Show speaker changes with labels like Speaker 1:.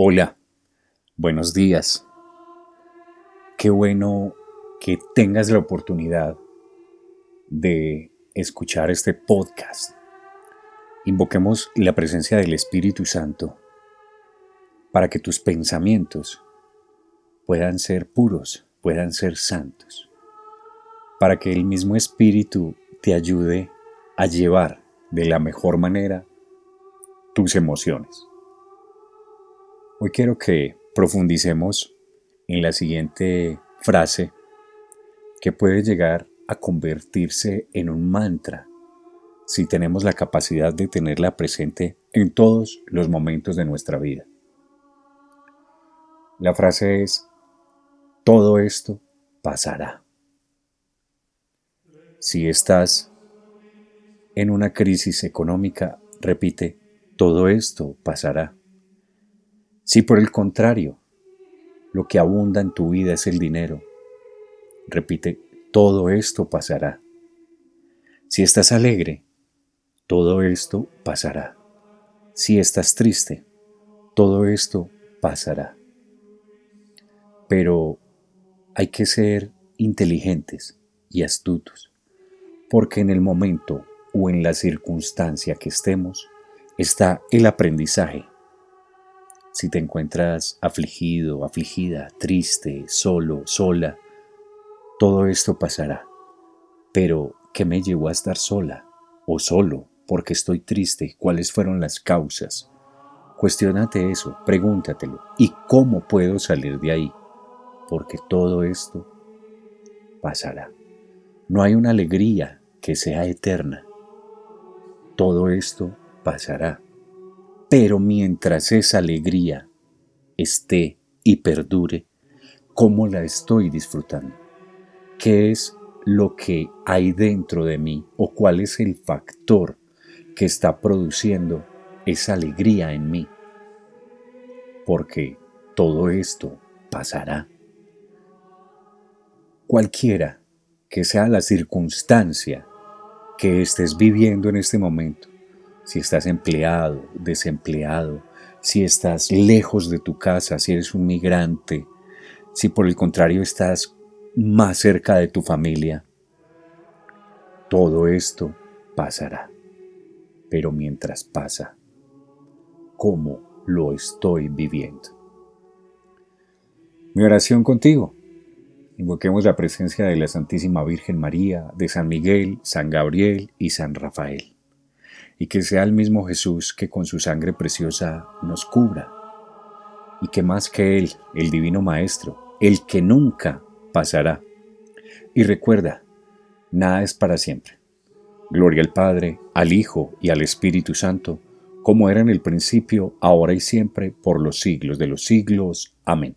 Speaker 1: Hola, buenos días. Qué bueno que tengas la oportunidad de escuchar este podcast. Invoquemos la presencia del Espíritu Santo para que tus pensamientos puedan ser puros, puedan ser santos, para que el mismo Espíritu te ayude a llevar de la mejor manera tus emociones. Hoy quiero que profundicemos en la siguiente frase que puede llegar a convertirse en un mantra si tenemos la capacidad de tenerla presente en todos los momentos de nuestra vida. La frase es, todo esto pasará. Si estás en una crisis económica, repite, todo esto pasará. Si por el contrario, lo que abunda en tu vida es el dinero, repite, todo esto pasará. Si estás alegre, todo esto pasará. Si estás triste, todo esto pasará. Pero hay que ser inteligentes y astutos, porque en el momento o en la circunstancia que estemos está el aprendizaje. Si te encuentras afligido, afligida, triste, solo, sola, todo esto pasará. Pero, ¿qué me llevó a estar sola o solo? porque estoy triste? ¿Cuáles fueron las causas? Cuestiónate eso, pregúntatelo. ¿Y cómo puedo salir de ahí? Porque todo esto pasará. No hay una alegría que sea eterna. Todo esto pasará. Pero mientras esa alegría esté y perdure, ¿cómo la estoy disfrutando? ¿Qué es lo que hay dentro de mí o cuál es el factor que está produciendo esa alegría en mí? Porque todo esto pasará. Cualquiera que sea la circunstancia que estés viviendo en este momento, si estás empleado, desempleado, si estás lejos de tu casa, si eres un migrante, si por el contrario estás más cerca de tu familia, todo esto pasará. Pero mientras pasa, ¿cómo lo estoy viviendo? Mi oración contigo. Invoquemos la presencia de la Santísima Virgen María, de San Miguel, San Gabriel y San Rafael, y que sea el mismo Jesús que con su sangre preciosa nos cubra, y que más que Él, el Divino Maestro, el que nunca pasará. Y recuerda, nada es para siempre. Gloria al Padre, al Hijo y al Espíritu Santo, como era en el principio, ahora y siempre, por los siglos de los siglos. Amén.